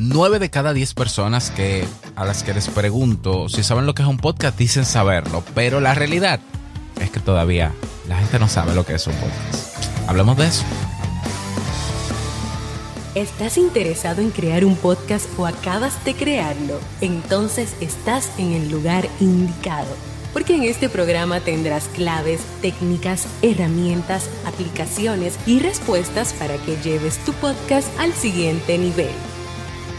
9 de cada 10 personas que, a las que les pregunto si saben lo que es un podcast dicen saberlo, pero la realidad es que todavía la gente no sabe lo que es un podcast. Hablemos de eso. ¿Estás interesado en crear un podcast o acabas de crearlo? Entonces estás en el lugar indicado. Porque en este programa tendrás claves, técnicas, herramientas, aplicaciones y respuestas para que lleves tu podcast al siguiente nivel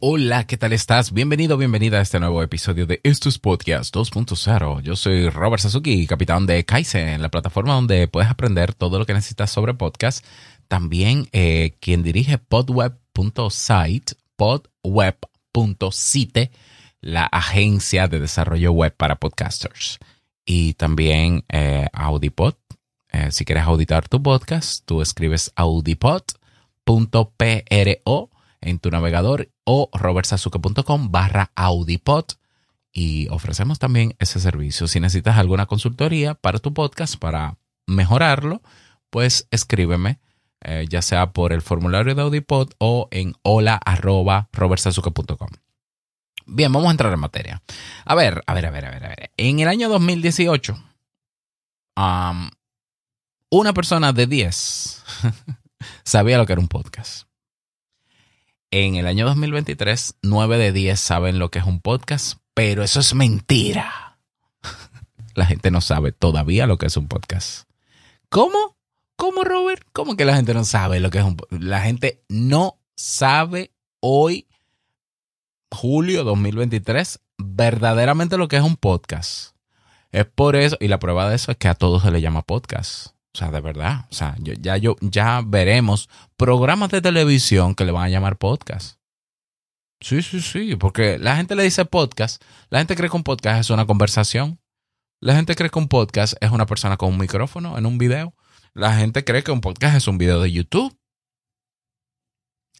Hola, ¿qué tal estás? Bienvenido, bienvenida a este nuevo episodio de Estos Podcast 2.0. Yo soy Robert Sasuki, capitán de Kaizen, la plataforma donde puedes aprender todo lo que necesitas sobre podcast. También eh, quien dirige podweb.site, podweb.site, la agencia de desarrollo web para podcasters. Y también eh, Audipod. Eh, si quieres auditar tu podcast, tú escribes audipod.pro en tu navegador o robertsazuke.com barra audipod y ofrecemos también ese servicio. Si necesitas alguna consultoría para tu podcast, para mejorarlo, pues escríbeme, eh, ya sea por el formulario de Audipod o en hola arroba. Bien, vamos a entrar en materia. A ver, a ver, a ver, a ver, a ver. En el año 2018, una persona de 10 sabía lo que era un podcast en el año 2023, 9 de 10 saben lo que es un podcast, pero eso es mentira. La gente no sabe todavía lo que es un podcast. ¿Cómo? ¿Cómo, Robert? ¿Cómo que la gente no sabe lo que es un podcast? La gente no sabe hoy, julio 2023, verdaderamente lo que es un podcast. Es por eso, y la prueba de eso es que a todos se le llama podcast. O sea, de verdad. O sea, ya, yo, ya veremos programas de televisión que le van a llamar podcast. Sí, sí, sí, porque la gente le dice podcast, la gente cree que un podcast es una conversación, la gente cree que un podcast es una persona con un micrófono en un video, la gente cree que un podcast es un video de YouTube.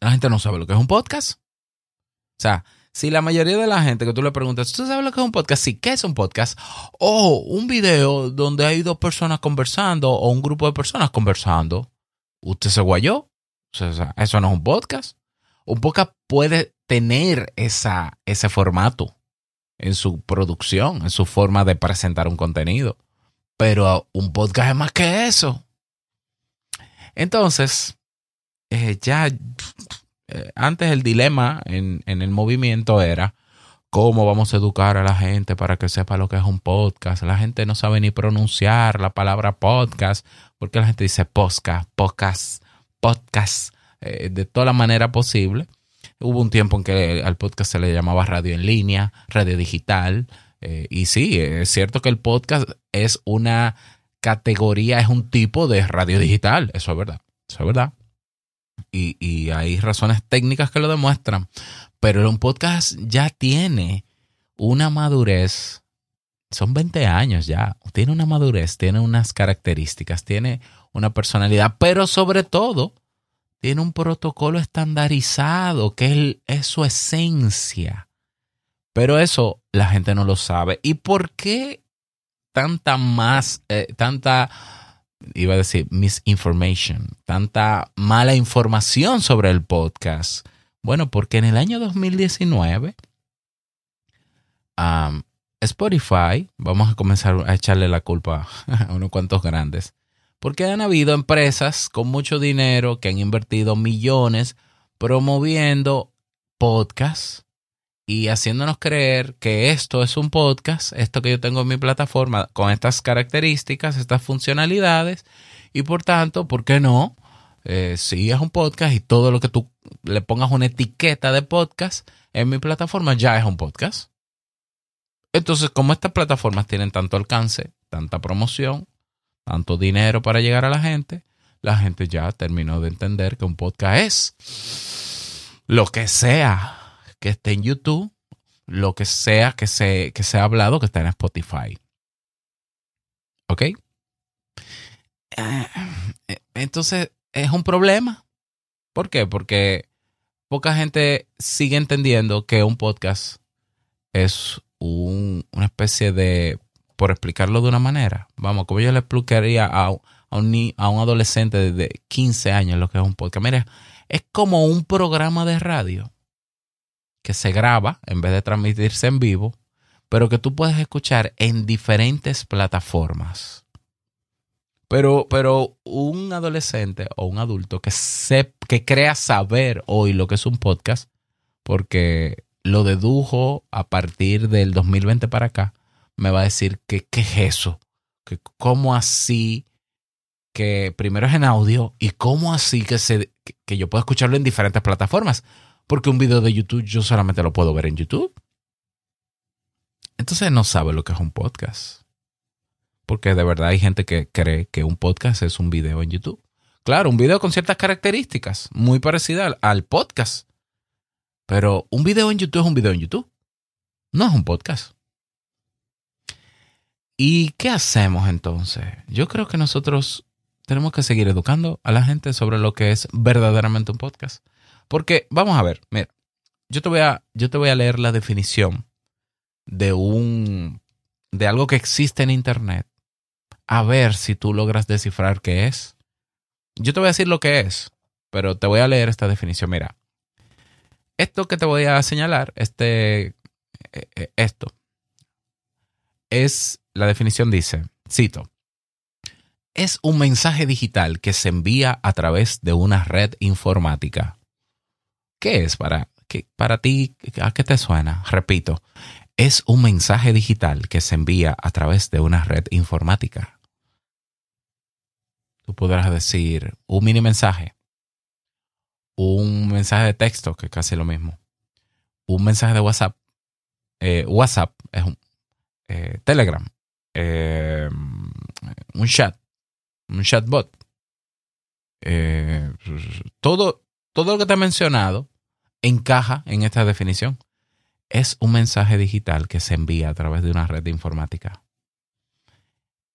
La gente no sabe lo que es un podcast. O sea, si la mayoría de la gente que tú le preguntas, ¿tú sabes lo que es un podcast? Sí, ¿qué es un podcast? O un video donde hay dos personas conversando o un grupo de personas conversando. ¿Usted se guayó? Eso no es un podcast. Un podcast puede tener esa, ese formato en su producción, en su forma de presentar un contenido. Pero un podcast es más que eso. Entonces, eh, ya eh, antes el dilema en, el movimiento era cómo vamos a educar a la gente para que sepa lo que es un podcast. La gente no sabe ni pronunciar la palabra podcast porque la gente dice podcast, podcast, podcast, eh, de toda la manera posible. Hubo un tiempo en que al podcast se le llamaba radio en línea, radio digital. Eh, y sí, es cierto que el podcast es una categoría, es un tipo de radio digital. Eso es verdad. Eso es verdad y, hay razones técnicas que lo demuestran, pero un podcast ya tiene una madurez, son 20 años ya, tiene una madurez, tiene unas características, tiene una personalidad, pero sobre todo tiene un protocolo estandarizado que es, su esencia. Pero eso la gente no lo sabe. ¿Y por qué tanta más, eh, tanta iba a decir misinformation, tanta mala información sobre el podcast? Bueno, porque en el año 2019 Spotify, vamos a comenzar a echarle la culpa a unos cuantos grandes, porque han habido empresas con mucho dinero que han invertido millones promoviendo podcasts y haciéndonos creer que esto es un podcast, esto que yo tengo en mi plataforma con estas características, estas funcionalidades, y por tanto, ¿por qué no? Eh, si es un podcast y todo lo que tú le pongas una etiqueta de podcast en mi plataforma ya es un podcast. Entonces, como estas plataformas tienen tanto alcance, tanta promoción, tanto dinero para llegar a la gente, la gente ya terminó de entender que un podcast es lo que sea que esté en YouTube, lo que sea que se, que se ha hablado que está en Spotify. ¿Ok? Eh, entonces es un problema. ¿Por qué? Porque poca gente sigue entendiendo que un podcast es una especie de, por explicarlo de una manera, vamos, como yo le explicaría a, a, un, a un adolescente de 15 años lo que es un podcast. Mira, es como un programa de radio que se graba en vez de transmitirse en vivo, pero que tú puedes escuchar en diferentes plataformas. Pero, pero un adolescente o un adulto que, se, que crea saber hoy lo que es un podcast, porque lo dedujo a partir del 2020 para acá, me va a decir que qué es eso, que cómo así que primero es en audio y cómo así que, se, que yo puedo escucharlo en diferentes plataformas, porque un video de YouTube yo solamente lo puedo ver en YouTube. Entonces no sabe lo que es un podcast. Porque de verdad hay gente que cree que un podcast es un video en YouTube. Claro, un video con ciertas características, muy parecida al podcast. Pero un video en YouTube es un video en YouTube. No es un podcast. ¿Y qué hacemos entonces? Yo creo que nosotros tenemos que seguir educando a la gente sobre lo que es verdaderamente un podcast. Porque, vamos a ver, mira, yo te voy a, yo te voy a leer la definición de un de algo que existe en internet. A ver si tú logras descifrar qué es. Yo te voy a decir lo que es, pero te voy a leer esta definición. Mira, esto que te voy a señalar, este, eh, eh, esto, es, la definición dice, cito, es un mensaje digital que se envía a través de una red informática. ¿Qué es para, qué, para ti? ¿A qué te suena? Repito, es un mensaje digital que se envía a través de una red informática. Tú podrás decir un mini mensaje, un mensaje de texto, que es casi lo mismo, un mensaje de WhatsApp. Eh, WhatsApp es un eh, Telegram, eh, un chat, un chatbot. Todo, todo lo que te he mencionado encaja en esta definición. Es un mensaje digital que se envía a través de una red informática.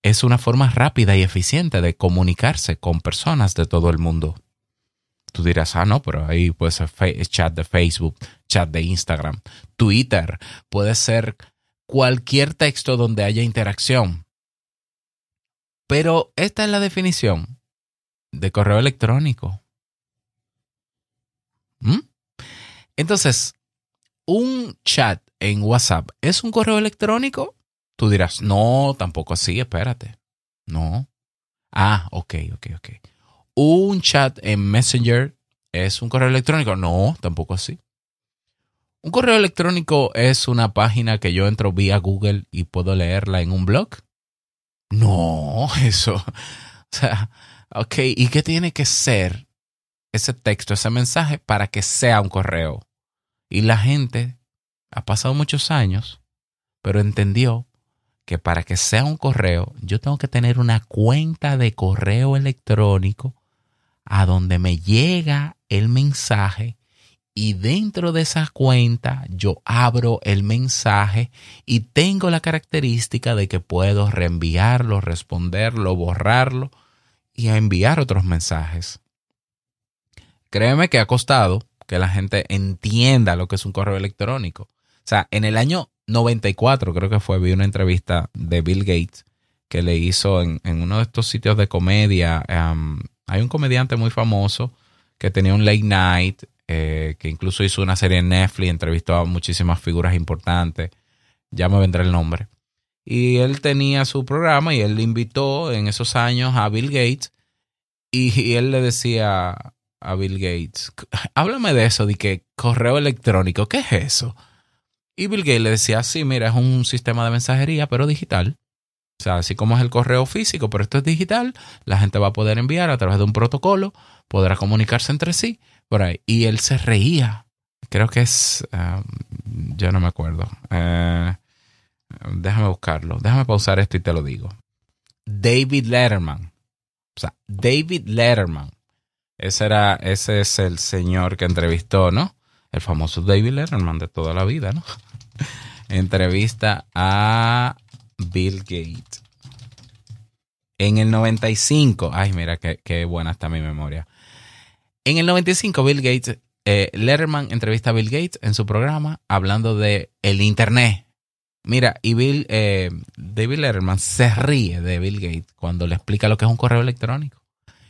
Es una forma rápida y eficiente de comunicarse con personas de todo el mundo. Tú dirás, ah, no, pero ahí puede ser chat de Facebook, chat de Instagram, Twitter, puede ser cualquier texto donde haya interacción. Pero esta es la definición de correo electrónico. ¿Mm? Entonces, un chat en WhatsApp es un correo electrónico. Tú dirás, no, tampoco así, espérate. No. Ah, ok, ok, ok. Un chat en Messenger es un correo electrónico. No, tampoco así. Un correo electrónico es una página que yo entro vía Google y puedo leerla en un blog. No, eso. O sea, ok, ¿y qué tiene que ser ese texto, ese mensaje para que sea un correo? Y la gente ha pasado muchos años, pero entendió que para que sea un correo, yo tengo que tener una cuenta de correo electrónico a donde me llega el mensaje y dentro de esa cuenta yo abro el mensaje y tengo la característica de que puedo reenviarlo, responderlo, borrarlo y enviar otros mensajes. Créeme que ha costado que la gente entienda lo que es un correo electrónico. O sea, en el año 94 creo que fue, vi una entrevista de Bill Gates que le hizo en, uno de estos sitios de comedia. Hay un comediante muy famoso que tenía un late night eh, que incluso hizo una serie en Netflix, entrevistó a muchísimas figuras importantes, ya me vendrá el nombre. Y él tenía su programa y él invitó en esos años a Bill Gates y, él le decía a Bill Gates, háblame de eso, de que correo electrónico, ¿qué es eso? Y Bill Gates le decía, sí, mira, es un sistema de mensajería, pero digital. O sea, así como es el correo físico, pero esto es digital, la gente va a poder enviar a través de un protocolo, podrá comunicarse entre sí por ahí. Y él se reía. Creo que es. Um, ya no me acuerdo. Eh, déjame buscarlo. Déjame pausar esto y te lo digo. David Letterman. O sea, David Letterman. Ese, era, ese es el señor que entrevistó, ¿no? El famoso David Letterman de toda la vida, ¿no? Entrevista a Bill Gates. En el 95, ay, mira qué, qué buena está mi memoria. En el 95, Bill Gates, eh, Letterman entrevista a Bill Gates en su programa hablando de el Internet. Mira, y Bill, eh, David Letterman se ríe de Bill Gates cuando le explica lo que es un correo electrónico.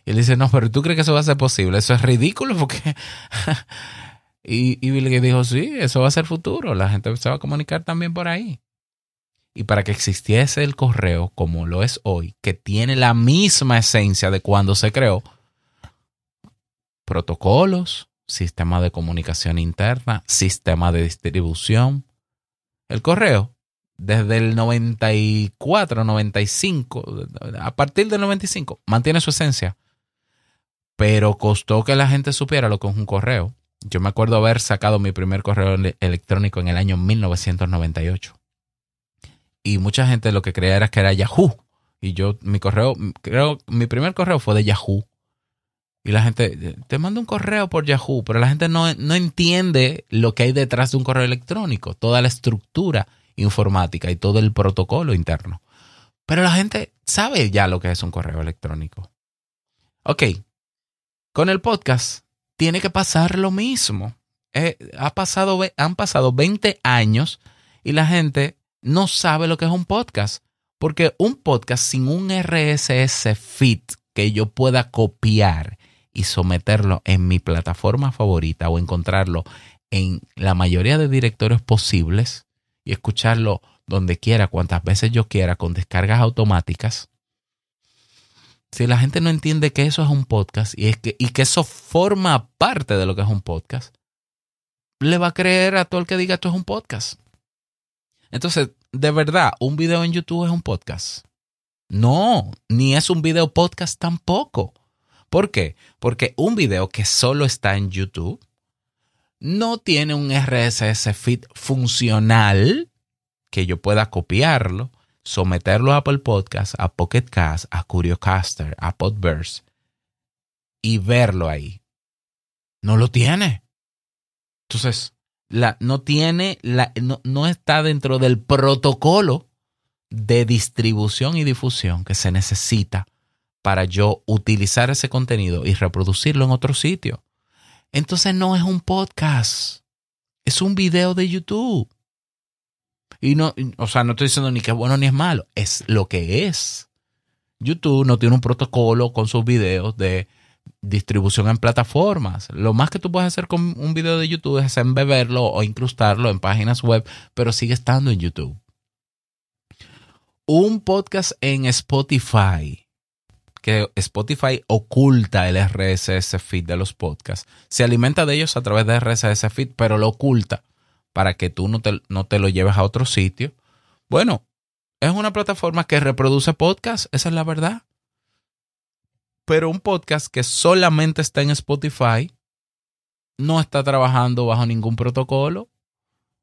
Y él dice, no, pero ¿tú crees que eso va a ser posible? Eso es ridículo porque... y, y Bill dijo, sí, eso va a ser futuro. La gente se va a comunicar también por ahí. Y para que existiese el correo como lo es hoy, que tiene la misma esencia de cuando se creó, protocolos, sistema de comunicación interna, sistema de distribución. El correo, desde el 94, 95, a partir del 95, mantiene su esencia. Pero costó que la gente supiera lo que es un correo. Yo me acuerdo haber sacado mi primer correo electrónico en el año 1998 y mucha gente lo que creía era que era Yahoo. Y yo, mi correo, creo, mi primer correo fue de Yahoo. Y la gente, te mando un correo por Yahoo, pero la gente no, no entiende lo que hay detrás de un correo electrónico, toda la estructura informática y todo el protocolo interno. Pero la gente sabe ya lo que es un correo electrónico. Ok, con el podcast tiene que pasar lo mismo. Eh, ha pasado, han pasado 20 años y la gente no sabe lo que es un podcast. Porque un podcast sin un RSS feed que yo pueda copiar y someterlo en mi plataforma favorita o encontrarlo en la mayoría de directorios posibles y escucharlo donde quiera, cuantas veces yo quiera, con descargas automáticas. Si la gente no entiende que eso es un podcast y, es que, y que eso forma parte de lo que es un podcast, le va a creer a todo el que diga esto es un podcast. Entonces, de verdad, un video en YouTube es un podcast. No, ni es un video podcast tampoco. ¿Por qué? Porque un video que solo está en YouTube no tiene un RSS feed funcional que yo pueda copiarlo, someterlo a Apple Podcast, a Pocket Cast, a Curiocaster, a Podverse y verlo ahí. No lo tiene. Entonces, no tiene, la, no, está dentro del protocolo de distribución y difusión que se necesita para yo utilizar ese contenido y reproducirlo en otro sitio. Entonces no es un podcast, es un video de YouTube. Y no, o sea, no estoy diciendo ni que es bueno ni es malo, es lo que es. YouTube no tiene un protocolo con sus videos de distribución en plataformas. Lo más que tú puedes hacer con un video de YouTube es embeberlo o incrustarlo en páginas web, pero sigue estando en YouTube. Un podcast en Spotify, que Spotify oculta el RSS feed de los podcasts. Se alimenta de ellos a través de RSS feed, pero lo oculta para que tú no te, no te lo lleves a otro sitio. Bueno, es una plataforma que reproduce podcasts, esa es la verdad. Pero un podcast que solamente está en Spotify no está trabajando bajo ningún protocolo.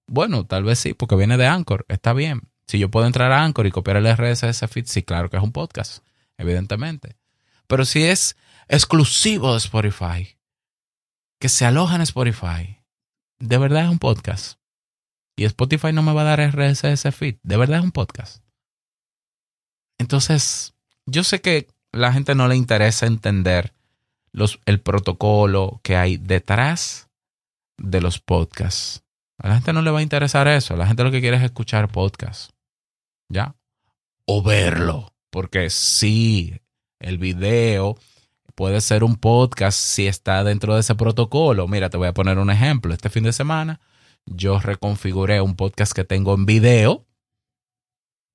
Bueno, tal vez sí, porque viene de Anchor, está bien. Si yo puedo entrar a Anchor y copiar el RSS feed, sí, claro que es un podcast, evidentemente. Pero si es exclusivo de Spotify, que se aloja en Spotify, de verdad es un podcast. Y Spotify no me va a dar RSS feed, de verdad es un podcast. Entonces, yo sé que la gente no le interesa entender los, el protocolo que hay detrás de los podcasts. A la gente no le va a interesar eso. La gente lo que quiere es escuchar podcasts. ¿Ya? O verlo. Porque sí, el video puede ser un podcast si está dentro de ese protocolo. Mira, te voy a poner un ejemplo. Este fin de semana yo reconfiguré un podcast que tengo en video.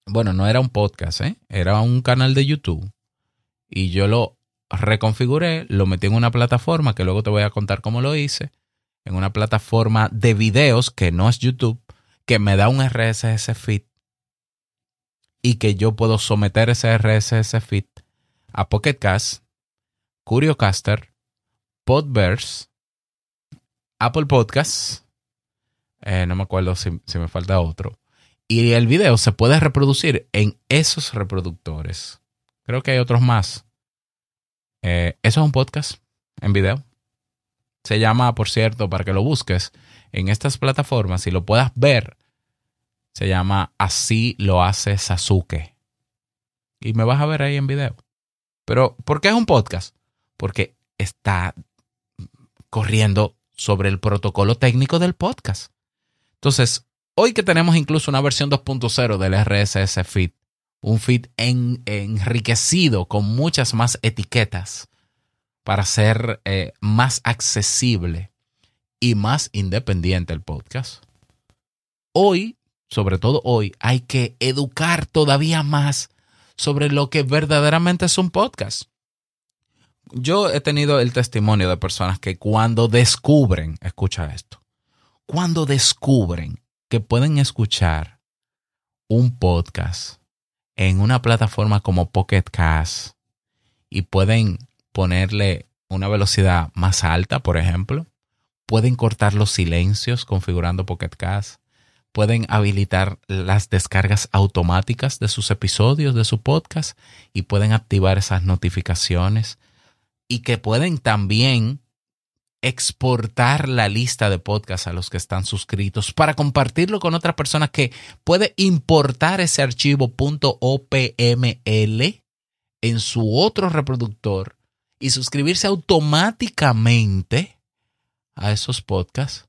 Bueno, no era un podcast, ¿eh? era un canal de YouTube y yo lo reconfiguré, lo metí en una plataforma que luego te voy a contar cómo lo hice, en una plataforma de videos que no es YouTube, que me da un RSS feed y que yo puedo someter ese RSS feed a Pocket Cast, Curiocaster, Podverse, Apple Podcasts, eh, no me acuerdo si, me falta otro. Y el video se puede reproducir en esos reproductores. Creo que hay otros más. Eh, eso es un podcast en video. Se llama, por cierto, para que lo busques en estas plataformas y lo puedas ver. Se llama Así lo hace Sasuke. Y me vas a ver ahí en video. Pero, ¿por qué es un podcast? Porque está corriendo sobre el protocolo técnico del podcast. Entonces, hoy que tenemos incluso una versión 2.0 del RSS feed, un feed enriquecido con muchas más etiquetas para ser eh, más accesible y más independiente el podcast. Hoy, sobre todo hoy, hay que educar todavía más sobre lo que verdaderamente es un podcast. Yo he tenido el testimonio de personas que cuando descubren, escucha esto, cuando descubren que pueden escuchar un podcast en una plataforma como Pocket Cast y pueden ponerle una velocidad más alta, por ejemplo, pueden cortar los silencios configurando Pocket Cast, pueden habilitar las descargas automáticas de sus episodios, de su podcast, y pueden activar esas notificaciones y que pueden también exportar la lista de podcasts a los que están suscritos para compartirlo con otra persona que puede importar ese archivo .opml en su otro reproductor y suscribirse automáticamente a esos podcasts.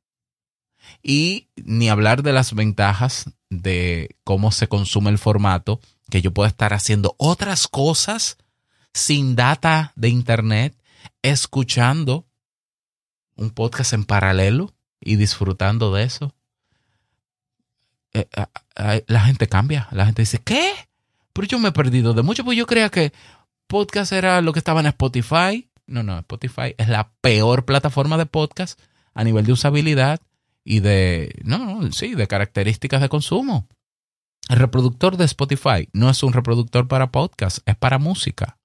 Y ni hablar de las ventajas de cómo se consume el formato, que yo puedo estar haciendo otras cosas sin data de internet, escuchando un podcast en paralelo y disfrutando de eso. Eh, la gente cambia, la gente dice, ¿qué? Pero yo me he perdido de mucho, pues yo creía que podcast era lo que estaba en Spotify. No, no, Spotify es la peor plataforma de podcast a nivel de usabilidad y de, no, sí, de características de consumo. El reproductor de Spotify no es un reproductor para podcast, es para música.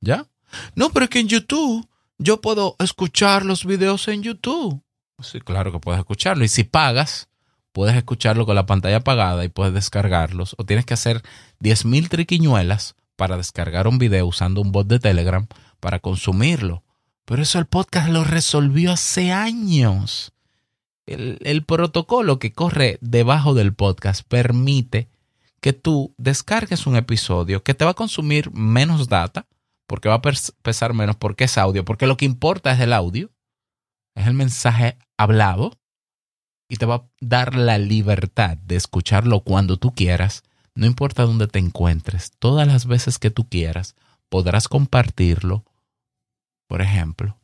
¿Ya? No, pero es que en YouTube yo puedo escuchar los videos en YouTube. Sí, claro que puedes escucharlo. Y si pagas, puedes escucharlo con la pantalla apagada y puedes descargarlos. O tienes que hacer 10.000 triquiñuelas para descargar un video usando un bot de Telegram para consumirlo. Pero eso el podcast lo resolvió hace años el, protocolo que corre debajo del podcast permite que tú descargues un episodio que te va a consumir menos data, porque va a pesar menos, porque es audio, porque lo que importa es el audio, es el mensaje hablado, y te va a dar la libertad de escucharlo cuando tú quieras, no importa dónde te encuentres, todas las veces que tú quieras, podrás compartirlo, por ejemplo.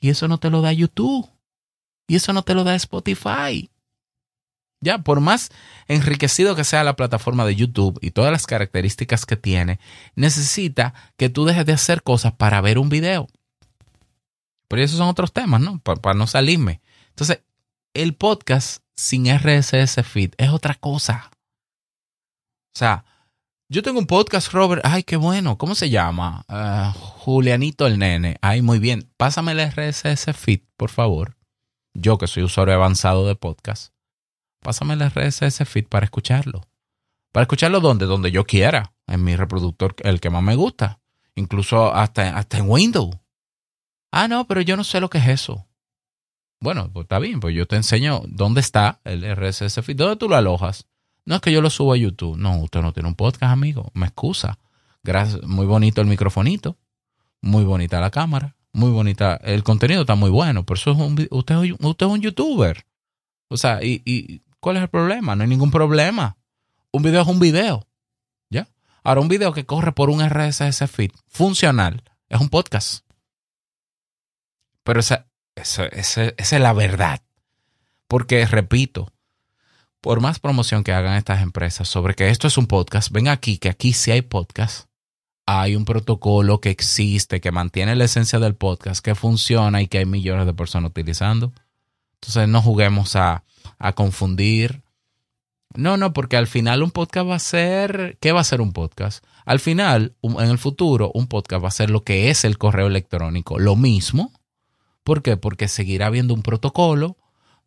Y eso no te lo da YouTube. Y eso no te lo da Spotify. Ya, por más enriquecido que sea la plataforma de YouTube y todas las características que tiene, necesita que tú dejes de hacer cosas para ver un video. Pero esos son otros temas, ¿no? Para, no salirme. Entonces, el podcast sin RSS feed es otra cosa. O sea, yo tengo un podcast, Robert. Ay, qué bueno. ¿Cómo se llama? Ah, Julianito el Nene. Ay, muy bien. Pásame el RSS feed, por favor yo que soy usuario avanzado de podcast, pásame el RSS feed para escucharlo. Para escucharlo donde, donde yo quiera, en mi reproductor, el que más me gusta. Incluso hasta, hasta en Windows. Ah, no, pero yo no sé lo que es eso. Bueno, pues está bien, pues yo te enseño dónde está el RSS feed, dónde tú lo alojas. No es que yo lo subo a YouTube. No, usted no tiene un podcast, amigo. Me excusa. Gracias, muy bonito el microfonito. Muy bonita la cámara muy bonita. El contenido está muy bueno, por eso es un, usted, usted es un youtuber. O sea, y, y, ¿cuál es el problema? No hay ningún problema. Un video es un video. ¿Ya? Ahora, un video que corre por un RSS feed funcional es un podcast. Pero esa, esa, esa, esa es la verdad. Porque, repito, por más promoción que hagan estas empresas sobre que esto es un podcast, ven aquí, que aquí sí hay podcast hay un protocolo que existe, que mantiene la esencia del podcast, que funciona y que hay millones de personas utilizando. Entonces no juguemos a, confundir. No, no, porque al final un podcast va a ser, ¿qué va a ser un podcast? Al final, en el futuro, un podcast va a ser lo que es el correo electrónico, lo mismo. ¿Por qué? Porque seguirá habiendo un protocolo,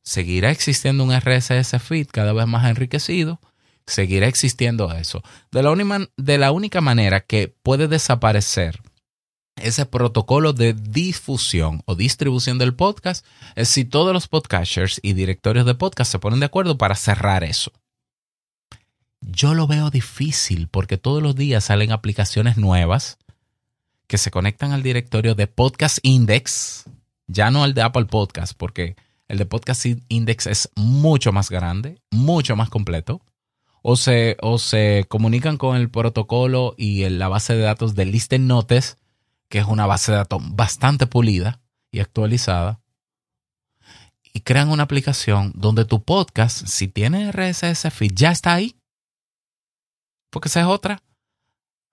seguirá existiendo un RSS feed cada vez más enriquecido seguirá existiendo eso. De la, única, de la única manera que puede desaparecer ese protocolo de difusión o distribución del podcast es si todos los podcasters y directorios de podcast se ponen de acuerdo para cerrar eso. Yo lo veo difícil porque todos los días salen aplicaciones nuevas que se conectan al directorio de Podcast Index, ya no al de Apple Podcast, porque el de Podcast Index es mucho más grande, mucho más completo. O se, o se comunican con el protocolo y la base de datos de Listen Notes, que es una base de datos bastante pulida y actualizada. Y crean una aplicación donde tu podcast, si tiene RSS feed, ya está ahí. Porque esa es otra.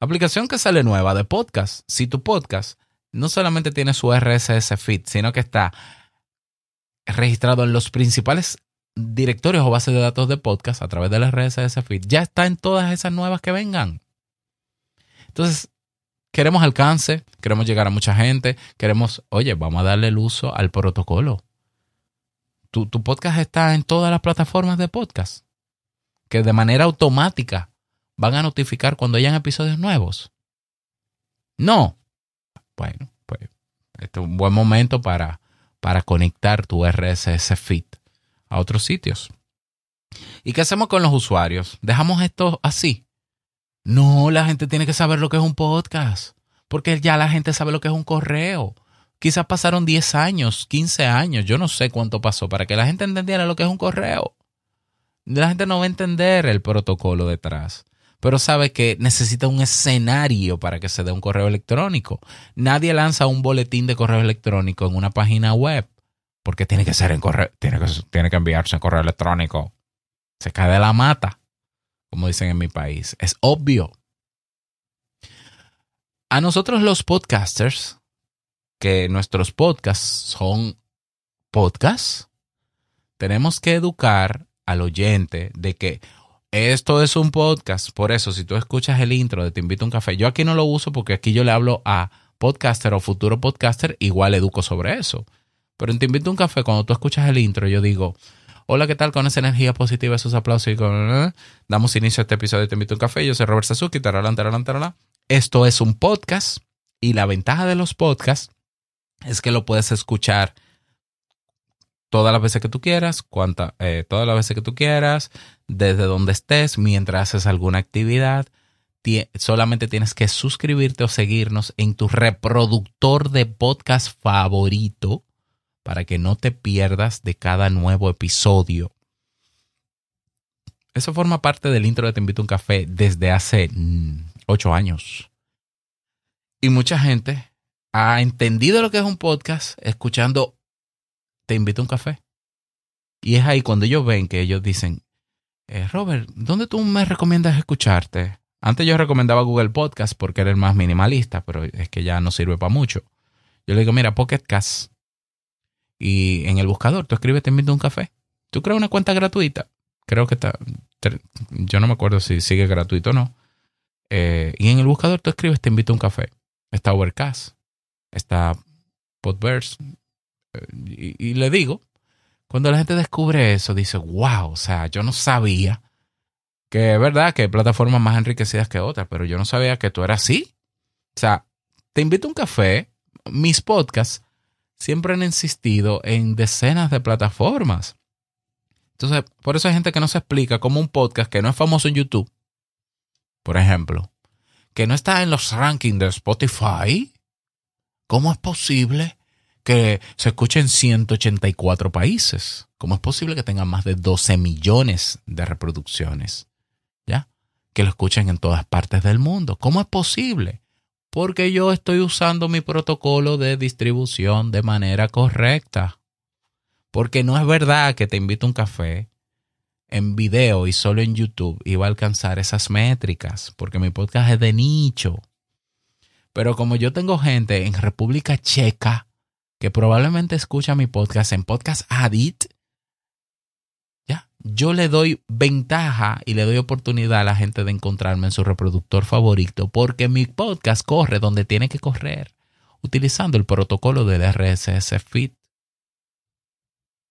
Aplicación que sale nueva de podcast. Si tu podcast no solamente tiene su RSS feed, sino que está registrado en los principales directorios o bases de datos de podcast a través de las redes RSS feed, ya está en todas esas nuevas que vengan. Entonces, queremos alcance, queremos llegar a mucha gente, queremos, oye, vamos a darle el uso al protocolo. Tu, tu podcast está en todas las plataformas de podcast, que de manera automática van a notificar cuando hayan episodios nuevos. No. Bueno, pues este es un buen momento para para conectar tu RSS feed a otros sitios. ¿Y qué hacemos con los usuarios? ¿Dejamos esto así? No, la gente tiene que saber lo que es un podcast, porque ya la gente sabe lo que es un correo. Quizás pasaron 10 años, 15 años, yo no sé cuánto pasó para que la gente entendiera lo que es un correo. La gente no va a entender el protocolo detrás pero sabe que necesita un escenario para que se dé un correo electrónico. Nadie lanza un boletín de correo electrónico en una página web, porque tiene que ser en correo, tiene que, tiene que enviarse en correo electrónico. Se cae de la mata, como dicen en mi país. Es obvio. A nosotros los podcasters, que nuestros podcasts son podcasts, tenemos que educar al oyente de que esto es un podcast, por eso si tú escuchas el intro de Te invito a un café, yo aquí no lo uso porque aquí yo le hablo a podcaster o futuro podcaster, igual educo sobre eso. Pero en Te invito a un café, cuando tú escuchas el intro, yo digo, hola, ¿qué tal? Con esa energía positiva, esos aplausos y con... Eh, damos inicio a este episodio Te invito a un café. Yo soy Robert Sasuki, taralán, taralán, taralán. Esto es un podcast y la ventaja de los podcasts es que lo puedes escuchar todas las veces que tú quieras, cuanta, eh, todas las veces que tú quieras, desde donde estés, mientras haces alguna actividad. Solamente tienes que suscribirte o seguirnos en tu reproductor de podcast favorito para que no te pierdas de cada nuevo episodio. Eso forma parte del intro de Te invito a un café desde hace mm, ocho años. Y mucha gente ha entendido lo que es un podcast escuchando te invito a un café. Y es ahí cuando ellos ven que ellos dicen, eh, Robert, ¿dónde tú me recomiendas escucharte? Antes yo recomendaba Google Podcast porque era el más minimalista, pero es que ya no sirve para mucho. Yo le digo, mira, Pocket Cast. Y en el buscador tú escribes Te invito a un café. Tú creas una cuenta gratuita. Creo que está. Yo no me acuerdo si sigue gratuito o no. Eh, y en el buscador tú escribes Te invito a un café. Está Overcast. Está Podverse y, le digo, cuando la gente descubre eso, dice, wow, o sea, yo no sabía que es verdad que hay plataformas más enriquecidas que otras, pero yo no sabía que tú eras así. O sea, te invito a un café, mis podcasts siempre han insistido en decenas de plataformas. Entonces, por eso hay gente que no se explica cómo un podcast que no es famoso en YouTube, por ejemplo, que no está en los rankings de Spotify, ¿cómo es posible que se escucha en 184 países. ¿Cómo es posible que tengan más de 12 millones de reproducciones? ¿Ya? Que lo escuchen en todas partes del mundo. ¿Cómo es posible? Porque yo estoy usando mi protocolo de distribución de manera correcta. Porque no es verdad que te invito a un café en video y solo en YouTube iba a alcanzar esas métricas, porque mi podcast es de nicho. Pero como yo tengo gente en República Checa, que probablemente escucha mi podcast en Podcast Addict, yo le doy ventaja y le doy oportunidad a la gente de encontrarme en su reproductor favorito porque mi podcast corre donde tiene que correr, utilizando el protocolo del RSS Feed.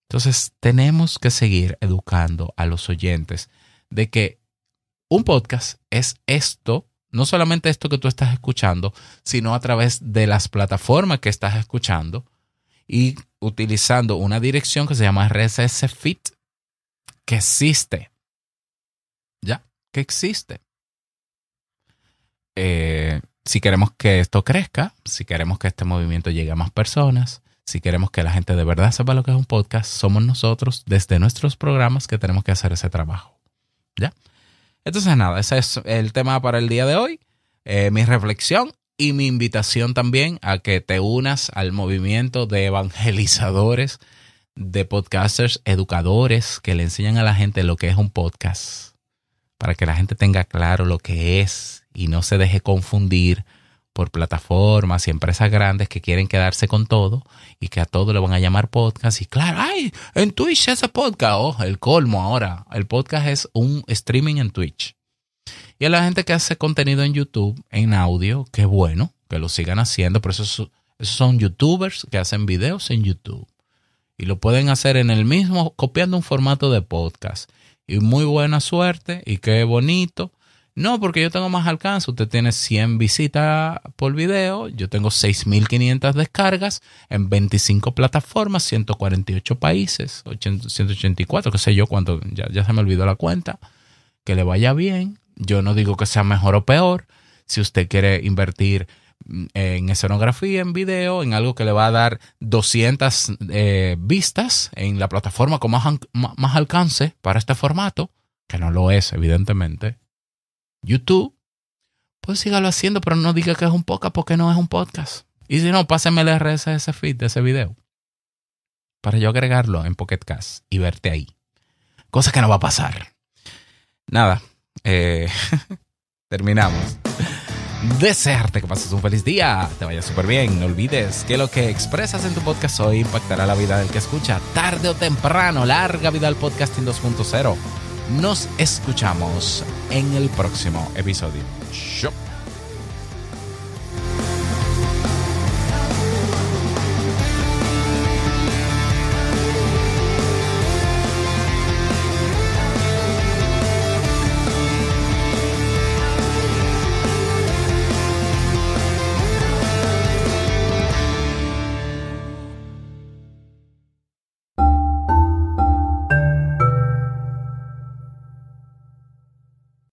Entonces, tenemos que seguir educando a los oyentes de que un podcast es esto, no solamente esto que tú estás escuchando, sino a través de las plataformas que estás escuchando, y utilizando una dirección que se llama RSS Feed, que existe. ¿Ya? Que existe. Eh, si queremos que esto crezca, si queremos que este movimiento llegue a más personas, si queremos que la gente de verdad sepa lo que es un podcast, somos nosotros desde nuestros programas que tenemos que hacer ese trabajo. ¿Ya? Entonces, nada, ese es el tema para el día de hoy. Eh, mi reflexión y mi invitación también a que te unas al movimiento de evangelizadores, de podcasters, educadores que le enseñan a la gente lo que es un podcast, para que la gente tenga claro lo que es y no se deje confundir por plataformas y empresas grandes que quieren quedarse con todo y que a todo le van a llamar podcast. Y claro, ay, en Twitch ese podcast, oh, el colmo ahora. El podcast es un streaming en Twitch. Y a la gente que hace contenido en YouTube, en audio, qué bueno, que lo sigan haciendo, esos, esos son youtubers que hacen videos en YouTube. Y lo pueden hacer en el mismo, copiando un formato de podcast. Y muy buena suerte y qué bonito no, porque yo tengo más alcance. Usted tiene 100 visitas por video. Yo tengo 6.500 descargas en 25 plataformas, 148 países, 184, qué sé yo, cuánto, ya, ya se me olvidó la cuenta. Que le vaya bien. Yo no digo que sea mejor o peor. Si usted quiere invertir en escenografía, en video, en algo que le va a dar 200 eh, vistas en la plataforma con más, más alcance para este formato, que no lo es, evidentemente YouTube, pues sígalo haciendo, pero no diga que es un podcast porque no es un podcast. Y si no, páseme el RSS feed de ese video para yo agregarlo en Pocket Cast y verte ahí. Cosa que no va a pasar. Nada, eh, terminamos. Desearte que pases un feliz día, te vaya súper bien. No olvides que lo que expresas en tu podcast hoy impactará la vida del que escucha. Tarde o temprano, larga vida al podcasting 2.0. Nos escuchamos en el próximo episodio.